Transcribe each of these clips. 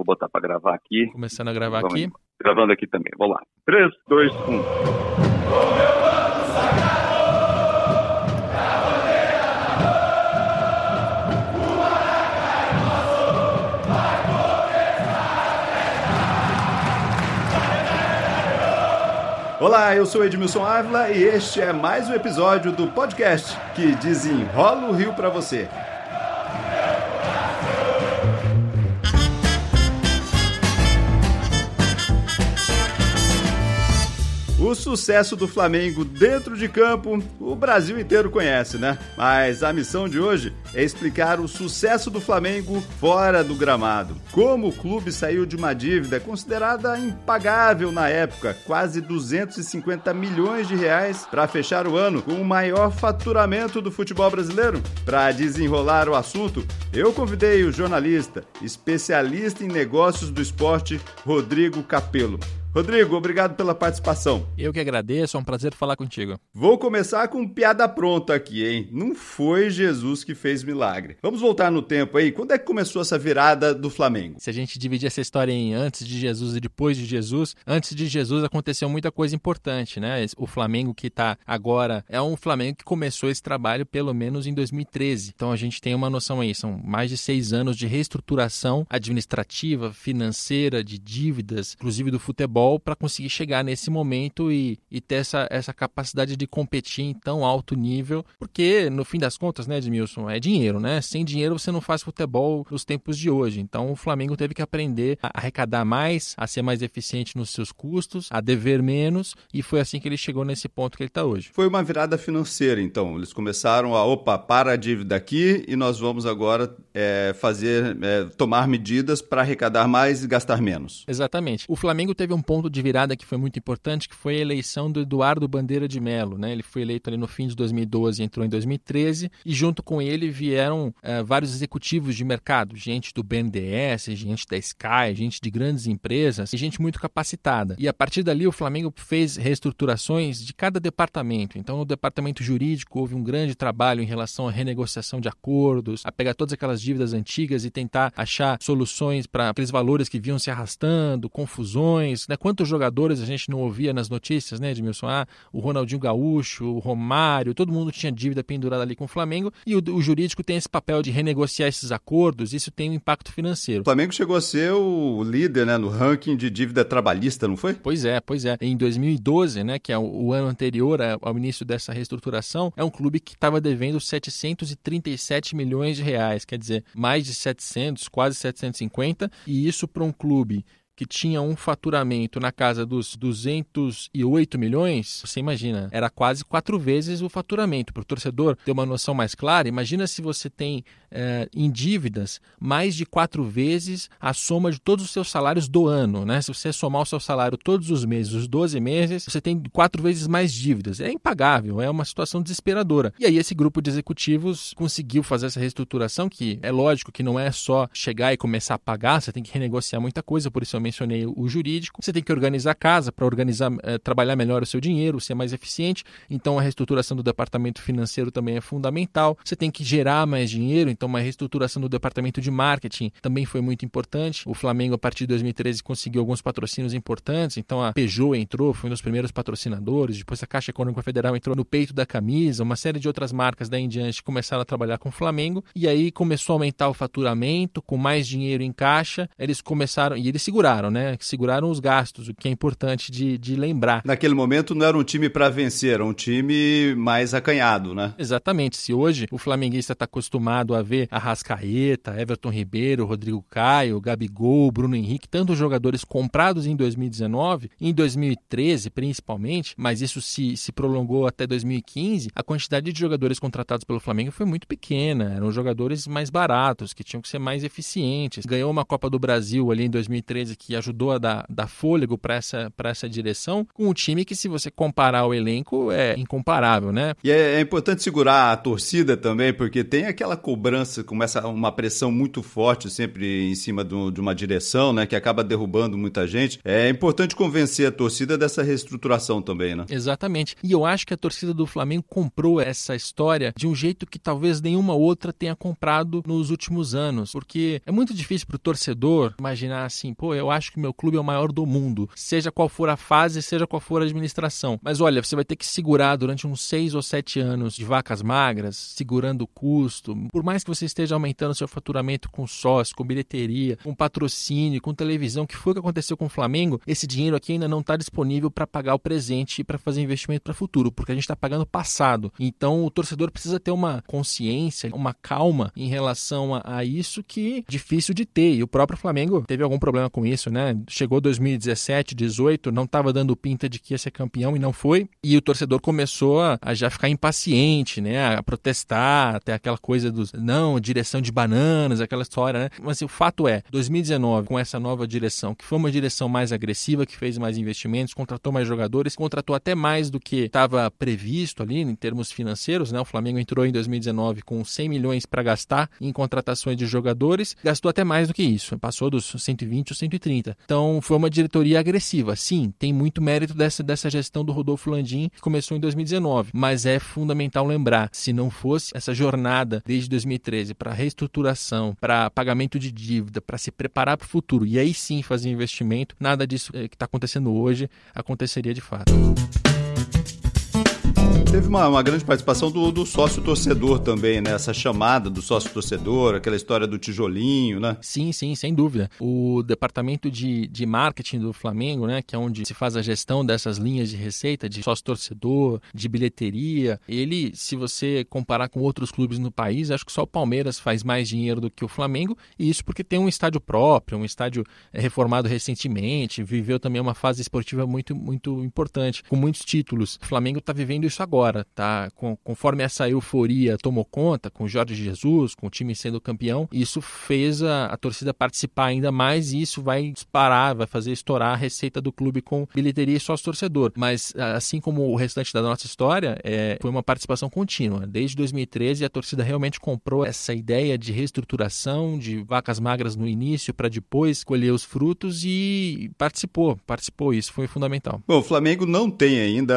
Vou botar para gravar aqui. Começando a gravar Vamos, aqui. Gravando aqui também. Vamos lá. 3, 2, 1. Olá, eu sou Edmilson Ávila e este é mais um episódio do podcast que desenrola o Rio para você. Sucesso do Flamengo dentro de campo, o Brasil inteiro conhece, né? Mas a missão de hoje é explicar o sucesso do Flamengo fora do gramado. Como o clube saiu de uma dívida considerada impagável na época, quase 250 milhões de reais, para fechar o ano com o maior faturamento do futebol brasileiro. Para desenrolar o assunto, eu convidei o jornalista, especialista em negócios do esporte, Rodrigo Capello. Rodrigo, obrigado pela participação. Eu que agradeço, é um prazer falar contigo. Vou começar com piada pronta aqui, hein? Não foi Jesus que fez milagre. Vamos voltar no tempo aí. Quando é que começou essa virada do Flamengo? Se a gente dividir essa história em antes de Jesus e depois de Jesus, antes de Jesus aconteceu muita coisa importante, né? O Flamengo que está agora é um Flamengo que começou esse trabalho pelo menos em 2013. Então a gente tem uma noção aí, são mais de seis anos de reestruturação administrativa, financeira, de dívidas, inclusive do futebol futebol para conseguir chegar nesse momento e, e ter essa, essa capacidade de competir em tão alto nível, porque no fim das contas, né, Edmilson, é dinheiro, né? Sem dinheiro você não faz futebol nos tempos de hoje. Então o Flamengo teve que aprender a arrecadar mais, a ser mais eficiente nos seus custos, a dever menos, e foi assim que ele chegou nesse ponto que ele está hoje. Foi uma virada financeira, então. Eles começaram a, opa, para a dívida aqui e nós vamos agora é, fazer, é, tomar medidas para arrecadar mais e gastar menos. Exatamente. O Flamengo teve um ponto de virada que foi muito importante, que foi a eleição do Eduardo Bandeira de Mello. Né? Ele foi eleito ali no fim de 2012 entrou em 2013, e junto com ele vieram uh, vários executivos de mercado, gente do BNDES, gente da Sky, gente de grandes empresas, e gente muito capacitada. E a partir dali o Flamengo fez reestruturações de cada departamento. Então no departamento jurídico houve um grande trabalho em relação à renegociação de acordos, a pegar todas aquelas dívidas antigas e tentar achar soluções para aqueles valores que vinham se arrastando, confusões, né? Quantos jogadores a gente não ouvia nas notícias, né, Edmilson? Ah, o Ronaldinho Gaúcho, o Romário, todo mundo tinha dívida pendurada ali com o Flamengo e o, o jurídico tem esse papel de renegociar esses acordos, isso tem um impacto financeiro. O Flamengo chegou a ser o líder, né, no ranking de dívida trabalhista, não foi? Pois é, pois é. Em 2012, né, que é o, o ano anterior ao início dessa reestruturação, é um clube que estava devendo 737 milhões de reais, quer dizer, mais de 700, quase 750, e isso para um clube que tinha um faturamento na casa dos 208 milhões, você imagina, era quase quatro vezes o faturamento. Para o torcedor ter uma noção mais clara, imagina se você tem é, em dívidas mais de quatro vezes a soma de todos os seus salários do ano. Né? Se você somar o seu salário todos os meses, os 12 meses, você tem quatro vezes mais dívidas. É impagável, é uma situação desesperadora. E aí esse grupo de executivos conseguiu fazer essa reestruturação, que é lógico que não é só chegar e começar a pagar, você tem que renegociar muita coisa, por isso eu mencionei o jurídico. Você tem que organizar a casa para organizar, é, trabalhar melhor o seu dinheiro, ser mais eficiente. Então a reestruturação do departamento financeiro também é fundamental. Você tem que gerar mais dinheiro, então uma reestruturação do departamento de marketing também foi muito importante. O Flamengo a partir de 2013 conseguiu alguns patrocínios importantes, então a Peugeot entrou, foi um dos primeiros patrocinadores, depois a Caixa Econômica Federal entrou no peito da camisa, uma série de outras marcas daí em diante começaram a trabalhar com o Flamengo e aí começou a aumentar o faturamento, com mais dinheiro em caixa, eles começaram e eles seguraram seguraram, né? Seguraram os gastos, o que é importante de, de lembrar. Naquele momento não era um time para vencer, era um time mais acanhado, né? Exatamente. Se hoje o flamenguista está acostumado a ver a Rascaeta, Everton Ribeiro, Rodrigo Caio, Gabigol, Bruno Henrique, tantos jogadores comprados em 2019, em 2013 principalmente, mas isso se, se prolongou até 2015, a quantidade de jogadores contratados pelo Flamengo foi muito pequena. Eram jogadores mais baratos, que tinham que ser mais eficientes. Ganhou uma Copa do Brasil ali em 2013 que ajudou a dar, dar fôlego para essa, essa direção, com um time que, se você comparar o elenco, é incomparável, né? E é, é importante segurar a torcida também, porque tem aquela cobrança, começa uma pressão muito forte sempre em cima do, de uma direção, né, que acaba derrubando muita gente. É importante convencer a torcida dessa reestruturação também, né? Exatamente. E eu acho que a torcida do Flamengo comprou essa história de um jeito que talvez nenhuma outra tenha comprado nos últimos anos, porque é muito difícil para o torcedor imaginar assim, pô, eu acho que meu clube é o maior do mundo, seja qual for a fase, seja qual for a administração. Mas olha, você vai ter que segurar durante uns seis ou sete anos de vacas magras, segurando o custo. Por mais que você esteja aumentando seu faturamento com sócio, com bilheteria, com patrocínio, com televisão, que foi o que aconteceu com o Flamengo, esse dinheiro aqui ainda não está disponível para pagar o presente e para fazer investimento para o futuro, porque a gente está pagando passado. Então o torcedor precisa ter uma consciência, uma calma em relação a, a isso que é difícil de ter. E o próprio Flamengo teve algum problema com isso, né? Chegou 2017, 18, não estava dando pinta de que ia ser campeão e não foi. E o torcedor começou a, a já ficar impaciente, né? A protestar, até aquela coisa dos não, direção de bananas, aquela história, né? Mas o fato é, 2019, com essa nova direção, que foi uma direção mais agressiva, que fez mais investimentos, contratou mais jogadores, contratou até mais do que estava previsto ali em termos financeiros, né? O Flamengo entrou em 2019 com 100 milhões para gastar em contratações de jogadores, gastou até mais do que isso, passou dos 120 ou 130. Então, foi uma diretoria agressiva. Sim, tem muito mérito dessa, dessa gestão do Rodolfo Landim, que começou em 2019, mas é fundamental lembrar, se não fosse essa jornada desde 2013 para reestruturação, para pagamento de dívida, para se preparar para o futuro e aí sim fazer investimento, nada disso eh, que está acontecendo hoje aconteceria de fato. Teve uma, uma grande participação do, do, sócio torcedor também, né? Essa chamada do sócio torcedor, aquela história do tijolinho, né? Sim, sim, sem dúvida. O departamento de, de marketing do Flamengo, né? Que é onde se faz a gestão dessas linhas de receita, de sócio torcedor, de bilheteria. Ele, se você comparar com outros clubes no país, acho que só o Palmeiras faz mais dinheiro do que o Flamengo. E isso porque tem um estádio próprio, um estádio eh, reformado recentemente, viveu também uma fase esportiva muito, muito importante, com muitos títulos. O Flamengo está vivendo isso agora tá? Com, conforme essa euforia tomou conta, com Jorge Jesus, com o time sendo campeão, isso fez a, a torcida participar ainda mais e isso vai disparar, vai fazer estourar a receita do clube com bilheteria e sócio-torcedor. Mas, assim como o restante da nossa história, é, foi uma participação contínua. Desde 2013, a torcida realmente comprou essa ideia de reestruturação, de vacas magras no início para depois colher os frutos e participou, participou. Isso foi fundamental. Bom, o Flamengo não tem ainda,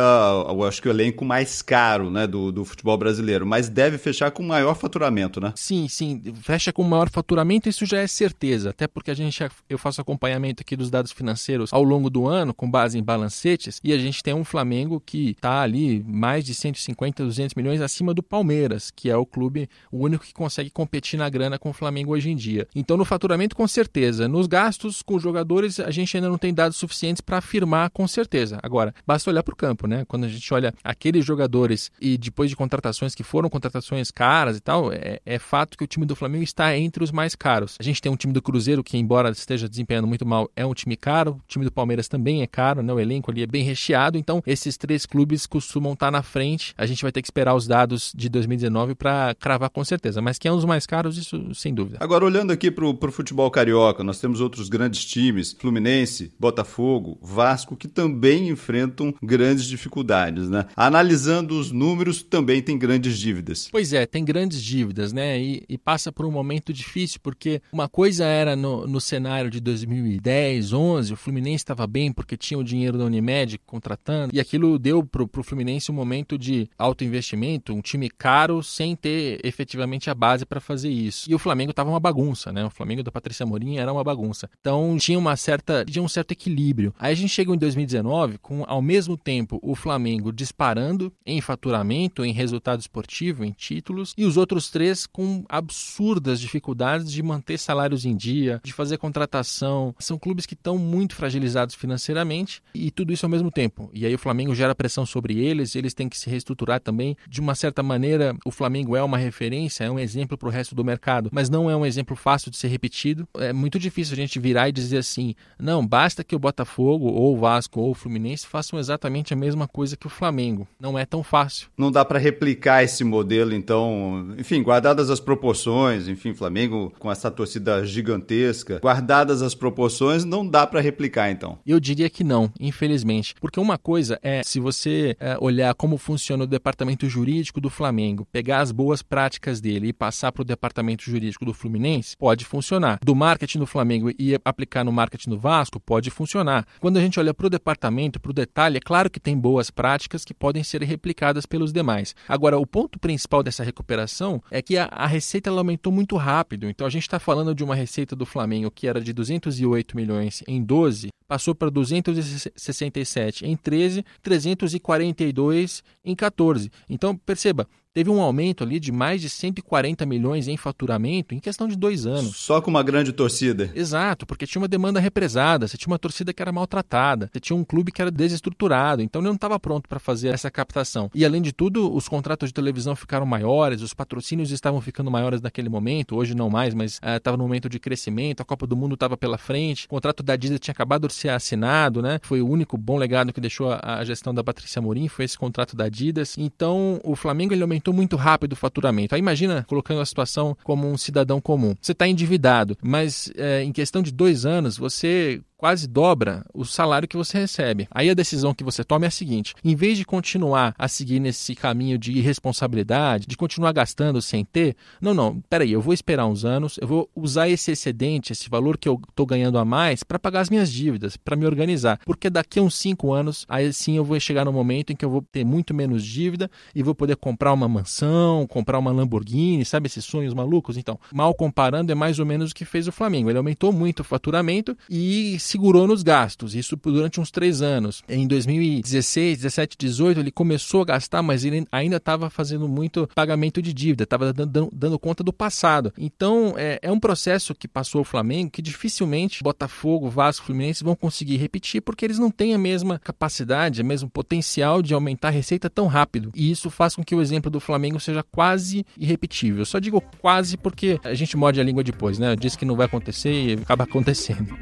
eu acho que o elenco mais mais caro né, do, do futebol brasileiro, mas deve fechar com maior faturamento, né? Sim, sim, fecha com maior faturamento, isso já é certeza, até porque a gente eu faço acompanhamento aqui dos dados financeiros ao longo do ano, com base em balancetes, e a gente tem um Flamengo que está ali mais de 150, 200 milhões acima do Palmeiras, que é o clube, o único que consegue competir na grana com o Flamengo hoje em dia. Então, no faturamento, com certeza. Nos gastos com jogadores, a gente ainda não tem dados suficientes para afirmar com certeza. Agora, basta olhar para o campo, né? Quando a gente olha aqueles jogadores e depois de contratações que foram contratações caras e tal, é, é, fato que o time do Flamengo está entre os mais caros. A gente tem um time do Cruzeiro que, embora esteja desempenhando muito mal, é um time caro. O time do Palmeiras também é caro, né? O elenco ali é bem recheado. Então, esses três clubes costumam estar na frente. A gente vai ter que esperar os dados de 2019 para cravar com certeza. Mas que é um dos mais caros, isso sem dúvida. Agora, olhando aqui para o futebol carioca, nós temos outros grandes times: Fluminense, Botafogo, Vasco, que também enfrentam grandes dificuldades, né? Analisando analisando os números, também tem grandes dívidas. Pois é, tem grandes dívidas, né? E, e passa por um momento difícil, porque uma coisa era no, no cenário de 2010, 11, o Fluminense estava bem porque tinha o dinheiro da Unimed contratando, e aquilo deu para o Fluminense um momento de alto investimento, um time caro sem ter efetivamente a base para fazer isso. E o Flamengo estava uma bagunça, né? O Flamengo da Patrícia Morim era uma bagunça. Então tinha uma certa, tinha um certo equilíbrio. Aí a gente chega em 2019 com ao mesmo tempo o Flamengo disparando em faturamento, em resultado esportivo, em títulos, e os outros três com absurdas dificuldades de manter salários em dia, de fazer contratação. São clubes que estão muito fragilizados financeiramente e tudo isso ao mesmo tempo. E aí o Flamengo gera pressão sobre eles, eles têm que se reestruturar também. De uma certa maneira, o Flamengo é uma referência, é um exemplo para o resto do mercado, mas não é um exemplo fácil de ser repetido. É muito difícil a gente virar e dizer assim: não, basta que o Botafogo, ou o Vasco, ou o Fluminense façam exatamente a mesma coisa que o Flamengo. Não é tão fácil. Não dá para replicar esse modelo, então, enfim, guardadas as proporções, enfim, Flamengo com essa torcida gigantesca, guardadas as proporções, não dá para replicar, então. Eu diria que não, infelizmente, porque uma coisa é se você é, olhar como funciona o departamento jurídico do Flamengo, pegar as boas práticas dele e passar para o departamento jurídico do Fluminense, pode funcionar. Do marketing do Flamengo e aplicar no marketing do Vasco, pode funcionar. Quando a gente olha para o departamento, para o detalhe, é claro que tem boas práticas que podem ser replicadas pelos demais. Agora, o ponto principal dessa recuperação é que a, a receita aumentou muito rápido. Então, a gente está falando de uma receita do Flamengo que era de 208 milhões em 12, passou para 267 em 13, 342 em 14. Então, perceba, teve um aumento ali de mais de 140 milhões em faturamento em questão de dois anos. Só com uma grande torcida. Exato, porque tinha uma demanda represada, você tinha uma torcida que era maltratada, você tinha um clube que era desestruturado, então ele não estava pronto para fazer essa captação. E além de tudo, os contratos de televisão ficaram maiores, os patrocínios estavam ficando maiores naquele momento, hoje não mais, mas estava uh, no momento de crescimento, a Copa do Mundo estava pela frente, o contrato da Disney tinha acabado de ser assinado, né? Foi o único bom legado que deixou a, a gestão da Patrícia Morim, foi esse contrato da Adidas. Então, o Flamengo ele aumentou aumentou muito rápido o faturamento. Aí imagina colocando a situação como um cidadão comum. Você está endividado, mas é, em questão de dois anos você quase dobra o salário que você recebe. Aí a decisão que você toma é a seguinte: em vez de continuar a seguir nesse caminho de irresponsabilidade, de continuar gastando sem ter, não, não, peraí, eu vou esperar uns anos, eu vou usar esse excedente, esse valor que eu estou ganhando a mais, para pagar as minhas dívidas, para me organizar. Porque daqui a uns cinco anos, aí sim eu vou chegar no momento em que eu vou ter muito menos dívida e vou poder comprar uma mansão, comprar uma Lamborghini, sabe esses sonhos malucos? Então, mal comparando, é mais ou menos o que fez o Flamengo. Ele aumentou muito o faturamento e segurou nos gastos, isso durante uns três anos. Em 2016, 17, 18, ele começou a gastar, mas ele ainda estava fazendo muito pagamento de dívida, estava dando, dando, conta do passado. Então, é, é, um processo que passou o Flamengo que dificilmente Botafogo, Vasco, Fluminense vão conseguir repetir, porque eles não têm a mesma capacidade, o mesmo potencial de aumentar a receita tão rápido. E isso faz com que o exemplo do Flamengo seja quase irrepetível. Eu só digo quase porque a gente morde a língua depois, né? Diz que não vai acontecer e acaba acontecendo.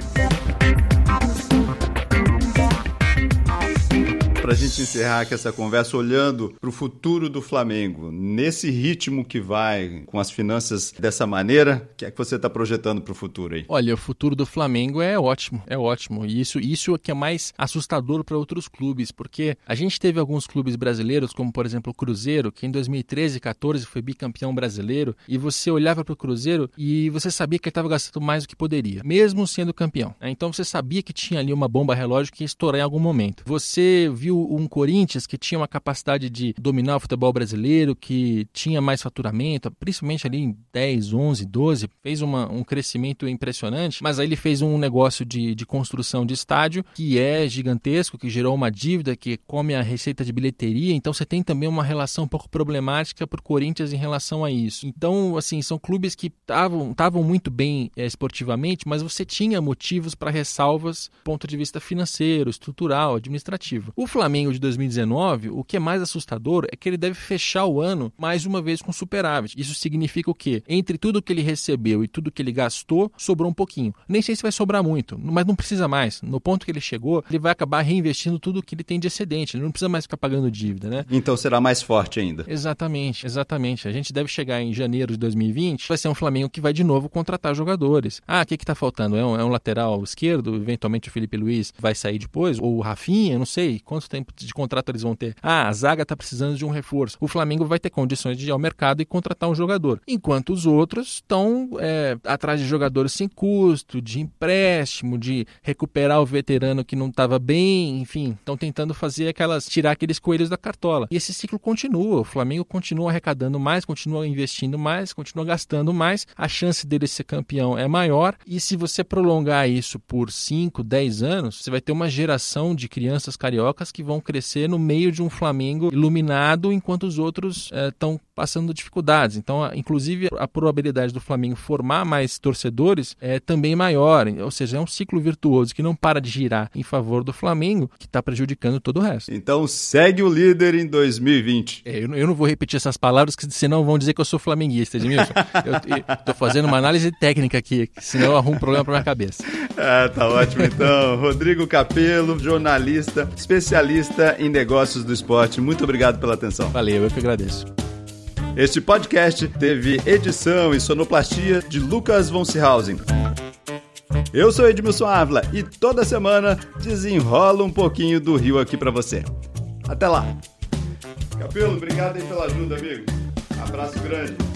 Para a gente encerrar aqui essa conversa olhando para o futuro do Flamengo, nesse ritmo que vai, com as finanças dessa maneira, o que é que você está projetando para o futuro aí? Olha, o futuro do Flamengo é ótimo, é ótimo. E isso, isso é que é mais assustador para outros clubes, porque a gente teve alguns clubes brasileiros, como por exemplo o Cruzeiro, que em 2013 e 14 foi bicampeão brasileiro, e você olhava para o Cruzeiro e você sabia que ele estava gastando mais do que poderia, mesmo sendo campeão. Então você sabia que tinha ali uma bomba relógio que ia estourar em algum momento. Você viu um Corinthians que tinha uma capacidade de dominar o futebol brasileiro, que tinha mais faturamento, principalmente ali em 10, 11, 12, fez uma, um crescimento impressionante, mas aí ele fez um negócio de, de construção de estádio que é gigantesco, que gerou uma dívida que come a receita de bilheteria, então você tem também uma relação um pouco problemática para o Corinthians em relação a isso. Então, assim, são clubes que estavam muito bem é, esportivamente, mas você tinha motivos para ressalvas do ponto de vista financeiro, estrutural, administrativo. O Flamengo Flamengo de 2019, o que é mais assustador é que ele deve fechar o ano mais uma vez com superávit. Isso significa o quê? Entre tudo que ele recebeu e tudo que ele gastou, sobrou um pouquinho. Nem sei se vai sobrar muito, mas não precisa mais. No ponto que ele chegou, ele vai acabar reinvestindo tudo que ele tem de excedente. Ele não precisa mais ficar pagando dívida, né? Então será mais forte ainda. Exatamente, exatamente. A gente deve chegar em janeiro de 2020, vai ser um Flamengo que vai de novo contratar jogadores. Ah, o que está faltando? É um, é um lateral esquerdo? Eventualmente o Felipe Luiz vai sair depois? Ou o Rafinha? Não sei. Quanto tempo de contrato eles vão ter? Ah, a zaga está precisando de um reforço. O Flamengo vai ter condições de ir ao mercado e contratar um jogador. Enquanto os outros estão é, atrás de jogadores sem custo, de empréstimo, de recuperar o veterano que não estava bem, enfim, estão tentando fazer aquelas, tirar aqueles coelhos da cartola. E esse ciclo continua. O Flamengo continua arrecadando mais, continua investindo mais, continua gastando mais. A chance dele ser campeão é maior. E se você prolongar isso por 5, 10 anos, você vai ter uma geração de crianças cariocas que vão vão crescer no meio de um Flamengo iluminado, enquanto os outros estão eh, passando dificuldades. Então, inclusive, a probabilidade do Flamengo formar mais torcedores é também maior. Ou seja, é um ciclo virtuoso que não para de girar em favor do Flamengo, que está prejudicando todo o resto. Então, segue o líder em 2020. É, eu, eu, não vou repetir essas palavras, que senão vão dizer que eu sou flamenguista, Edmilson. eu estou fazendo uma análise técnica aqui, senão eu arrumo um problema para minha cabeça. Ah, tá ótimo então. Rodrigo Capelo, jornalista, especialista especialista em negócios do esporte. Muito obrigado pela atenção. Valeu, eu que agradeço. Este podcast teve edição e sonoplastia de Lucas von Seehausen. Eu sou Edmilson Ávila e toda semana desenrola um pouquinho do Rio aqui para você. Até lá. Capelo, obrigado aí pela ajuda, amigo. Abraço grande.